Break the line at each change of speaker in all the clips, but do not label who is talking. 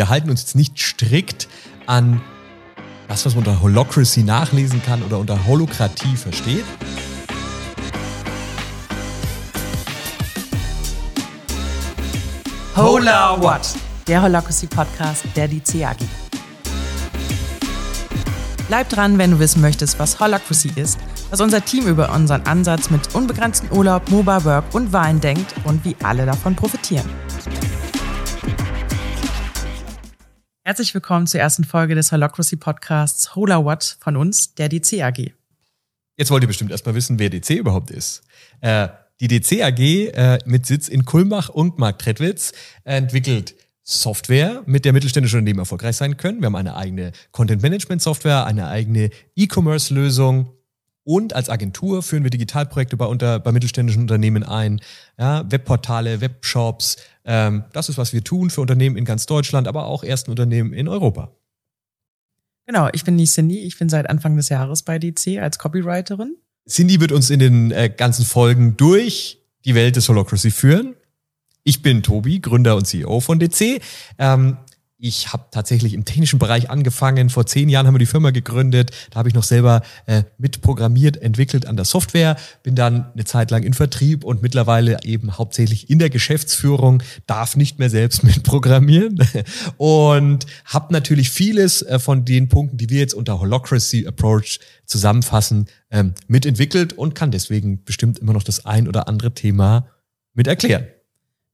Wir halten uns jetzt nicht strikt an das, was man unter Holocracy nachlesen kann oder unter Holokratie versteht.
Hola What? Der Holocracy Podcast der DCAG. Bleib dran, wenn du wissen möchtest, was Holocracy ist, was unser Team über unseren Ansatz mit unbegrenzten Urlaub, Mobile Work und Wein denkt und wie alle davon profitieren. Herzlich willkommen zur ersten Folge des Holocracy Podcasts Hola What von uns, der DC AG.
Jetzt wollt ihr bestimmt erstmal wissen, wer DC überhaupt ist. Äh, die DC AG äh, mit Sitz in Kulmbach und Marktredwitz entwickelt Software, mit der mittelständische Unternehmen erfolgreich sein können. Wir haben eine eigene Content Management Software, eine eigene E-Commerce Lösung und als Agentur führen wir Digitalprojekte bei, unter, bei mittelständischen Unternehmen ein, ja, Webportale, Webshops. Ähm, das ist, was wir tun für Unternehmen in ganz Deutschland, aber auch ersten Unternehmen in Europa.
Genau, ich bin die Cindy. Ich bin seit Anfang des Jahres bei DC als Copywriterin.
Cindy wird uns in den äh, ganzen Folgen durch die Welt des Holocracy führen. Ich bin Tobi, Gründer und CEO von DC. Ähm, ich habe tatsächlich im technischen Bereich angefangen. Vor zehn Jahren haben wir die Firma gegründet. Da habe ich noch selber äh, mitprogrammiert, entwickelt an der Software. Bin dann eine Zeit lang in Vertrieb und mittlerweile eben hauptsächlich in der Geschäftsführung. Darf nicht mehr selbst mitprogrammieren und habe natürlich vieles äh, von den Punkten, die wir jetzt unter Holocracy Approach zusammenfassen, ähm, mitentwickelt und kann deswegen bestimmt immer noch das ein oder andere Thema mit erklären.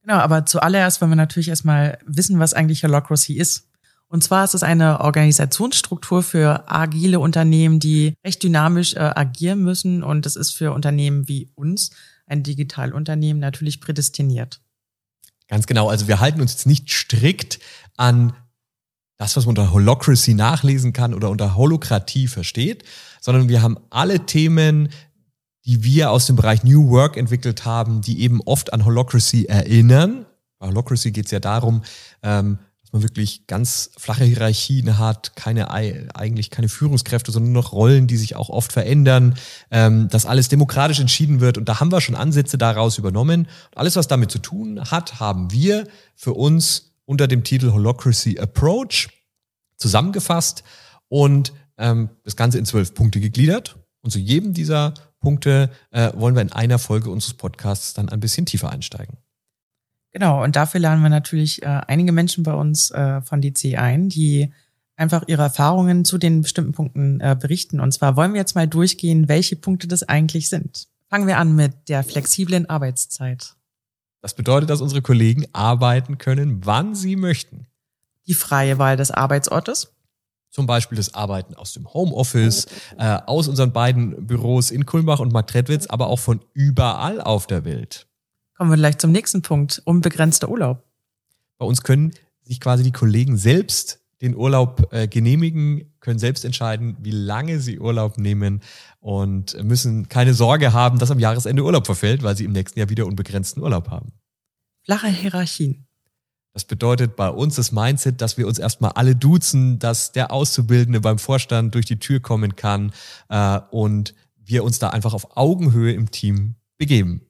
Genau, aber zuallererst wollen wir natürlich erstmal wissen, was eigentlich Holocracy ist. Und zwar ist es eine Organisationsstruktur für agile Unternehmen, die recht dynamisch äh, agieren müssen. Und das ist für Unternehmen wie uns, ein Digitalunternehmen, natürlich prädestiniert.
Ganz genau. Also wir halten uns jetzt nicht strikt an das, was man unter Holocracy nachlesen kann oder unter Holokratie versteht, sondern wir haben alle Themen, die wir aus dem Bereich New Work entwickelt haben, die eben oft an Holocracy erinnern. Bei Holocracy geht es ja darum, ähm, dass man wirklich ganz flache Hierarchien hat, keine eigentlich keine Führungskräfte, sondern nur noch Rollen, die sich auch oft verändern, ähm, dass alles demokratisch entschieden wird. Und da haben wir schon Ansätze daraus übernommen. Und alles, was damit zu tun hat, haben wir für uns unter dem Titel Holocracy Approach zusammengefasst und ähm, das Ganze in zwölf Punkte gegliedert. Und zu jedem dieser Punkte äh, wollen wir in einer Folge unseres Podcasts dann ein bisschen tiefer einsteigen.
Genau, und dafür laden wir natürlich äh, einige Menschen bei uns äh, von DC ein, die einfach ihre Erfahrungen zu den bestimmten Punkten äh, berichten. Und zwar wollen wir jetzt mal durchgehen, welche Punkte das eigentlich sind. Fangen wir an mit der flexiblen Arbeitszeit.
Das bedeutet, dass unsere Kollegen arbeiten können, wann sie möchten.
Die freie Wahl des Arbeitsortes.
Zum Beispiel das Arbeiten aus dem Homeoffice, äh, aus unseren beiden Büros in Kulmbach und Marktredwitz, aber auch von überall auf der Welt.
Kommen wir gleich zum nächsten Punkt, unbegrenzter Urlaub.
Bei uns können sich quasi die Kollegen selbst den Urlaub äh, genehmigen, können selbst entscheiden, wie lange sie Urlaub nehmen und müssen keine Sorge haben, dass am Jahresende Urlaub verfällt, weil sie im nächsten Jahr wieder unbegrenzten Urlaub haben.
Flache Hierarchien.
Das bedeutet bei uns das Mindset, dass wir uns erstmal alle duzen, dass der Auszubildende beim Vorstand durch die Tür kommen kann äh, und wir uns da einfach auf Augenhöhe im Team begeben.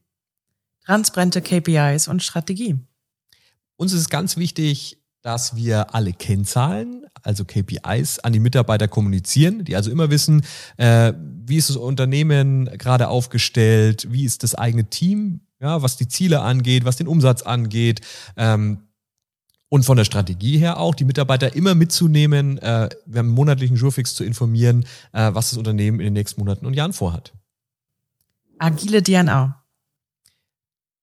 Transparente KPIs und Strategie.
Uns ist ganz wichtig, dass wir alle Kennzahlen, also KPIs, an die Mitarbeiter kommunizieren, die also immer wissen, äh, wie ist das Unternehmen gerade aufgestellt, wie ist das eigene Team, ja, was die Ziele angeht, was den Umsatz angeht. Ähm, und von der Strategie her auch, die Mitarbeiter immer mitzunehmen, äh, wir haben einen monatlichen Jurfix zu informieren, äh, was das Unternehmen in den nächsten Monaten und Jahren vorhat.
Agile DNA.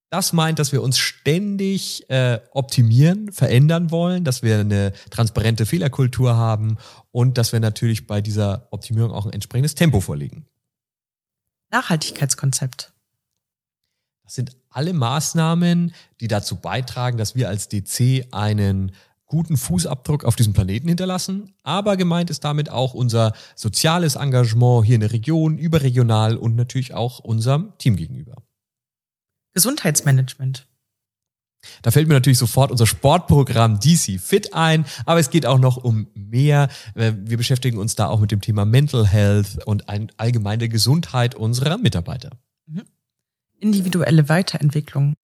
Das meint, dass wir uns ständig äh, optimieren, verändern wollen, dass wir eine transparente Fehlerkultur haben und dass wir natürlich bei dieser Optimierung auch ein entsprechendes Tempo vorlegen.
Nachhaltigkeitskonzept.
Das sind alle Maßnahmen, die dazu beitragen, dass wir als DC einen guten Fußabdruck auf diesem Planeten hinterlassen. Aber gemeint ist damit auch unser soziales Engagement hier in der Region, überregional und natürlich auch unserem Team gegenüber.
Gesundheitsmanagement.
Da fällt mir natürlich sofort unser Sportprogramm DC Fit ein, aber es geht auch noch um mehr. Wir beschäftigen uns da auch mit dem Thema Mental Health und allgemeine Gesundheit unserer Mitarbeiter.
Individuelle Weiterentwicklung.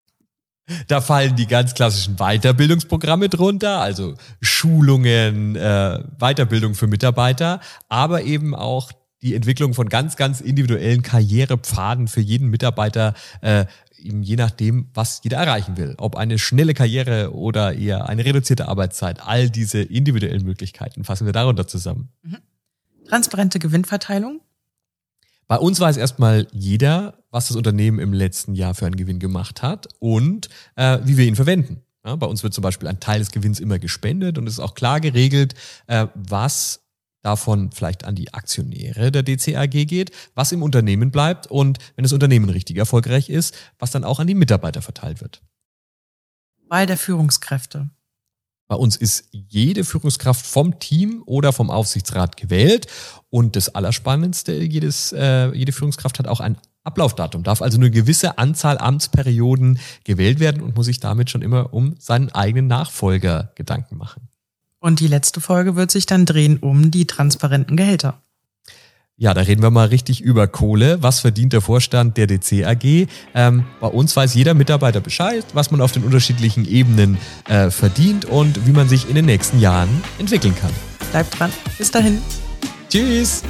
Da fallen die ganz klassischen Weiterbildungsprogramme drunter, also Schulungen, äh, Weiterbildung für Mitarbeiter, aber eben auch die Entwicklung von ganz, ganz individuellen Karrierepfaden für jeden Mitarbeiter, äh, eben je nachdem, was jeder erreichen will. Ob eine schnelle Karriere oder eher eine reduzierte Arbeitszeit. All diese individuellen Möglichkeiten fassen wir darunter zusammen. Mhm.
Transparente Gewinnverteilung.
Bei uns weiß erstmal jeder, was das Unternehmen im letzten Jahr für einen Gewinn gemacht hat und äh, wie wir ihn verwenden. Ja, bei uns wird zum Beispiel ein Teil des Gewinns immer gespendet und es ist auch klar geregelt, äh, was davon vielleicht an die Aktionäre der DCAG geht, was im Unternehmen bleibt und wenn das Unternehmen richtig erfolgreich ist, was dann auch an die Mitarbeiter verteilt wird.
Wahl der Führungskräfte.
Bei uns ist jede Führungskraft vom Team oder vom Aufsichtsrat gewählt. Und das Allerspannendste, jedes, äh, jede Führungskraft hat auch ein Ablaufdatum, darf also eine gewisse Anzahl Amtsperioden gewählt werden und muss sich damit schon immer um seinen eigenen Nachfolger Gedanken machen.
Und die letzte Folge wird sich dann drehen um die transparenten Gehälter.
Ja, da reden wir mal richtig über Kohle. Was verdient der Vorstand der DC AG? Ähm, bei uns weiß jeder Mitarbeiter Bescheid, was man auf den unterschiedlichen Ebenen äh, verdient und wie man sich in den nächsten Jahren entwickeln kann.
Bleibt dran. Bis dahin.
Tschüss.